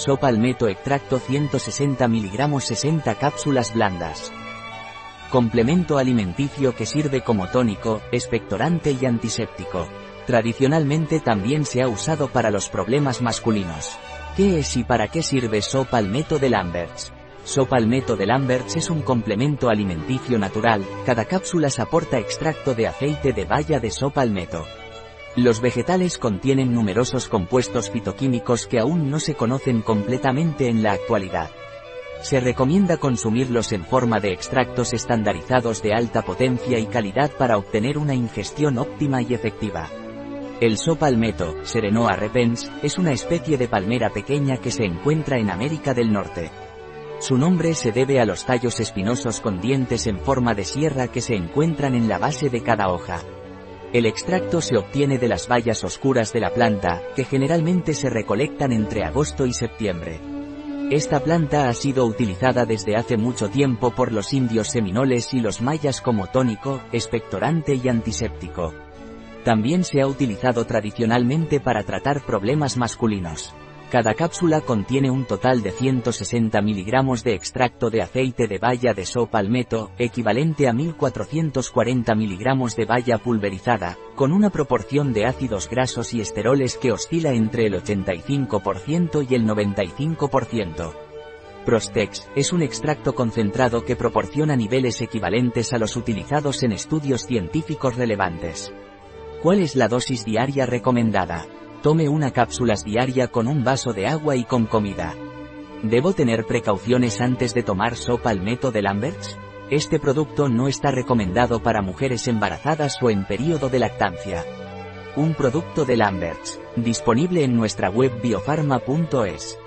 Sopalmeto extracto 160 mg 60 cápsulas blandas. Complemento alimenticio que sirve como tónico, expectorante y antiséptico. Tradicionalmente también se ha usado para los problemas masculinos. ¿Qué es y para qué sirve Sopalmeto de Lamberts? Sopalmeto de Lamberts es un complemento alimenticio natural, cada cápsula aporta extracto de aceite de baya de sopalmeto. Los vegetales contienen numerosos compuestos fitoquímicos que aún no se conocen completamente en la actualidad. Se recomienda consumirlos en forma de extractos estandarizados de alta potencia y calidad para obtener una ingestión óptima y efectiva. El sopalmeto, Serenoa repens, es una especie de palmera pequeña que se encuentra en América del Norte. Su nombre se debe a los tallos espinosos con dientes en forma de sierra que se encuentran en la base de cada hoja. El extracto se obtiene de las bayas oscuras de la planta, que generalmente se recolectan entre agosto y septiembre. Esta planta ha sido utilizada desde hace mucho tiempo por los indios seminoles y los mayas como tónico, expectorante y antiséptico. También se ha utilizado tradicionalmente para tratar problemas masculinos. Cada cápsula contiene un total de 160 miligramos de extracto de aceite de baya de so palmetto, equivalente a 1440 miligramos de baya pulverizada, con una proporción de ácidos grasos y esteroles que oscila entre el 85% y el 95%. Prostex es un extracto concentrado que proporciona niveles equivalentes a los utilizados en estudios científicos relevantes. ¿Cuál es la dosis diaria recomendada? Tome una cápsulas diaria con un vaso de agua y con comida. ¿Debo tener precauciones antes de tomar sopa al método de Lamberts? Este producto no está recomendado para mujeres embarazadas o en periodo de lactancia. Un producto de Lamberts, disponible en nuestra web biofarma.es.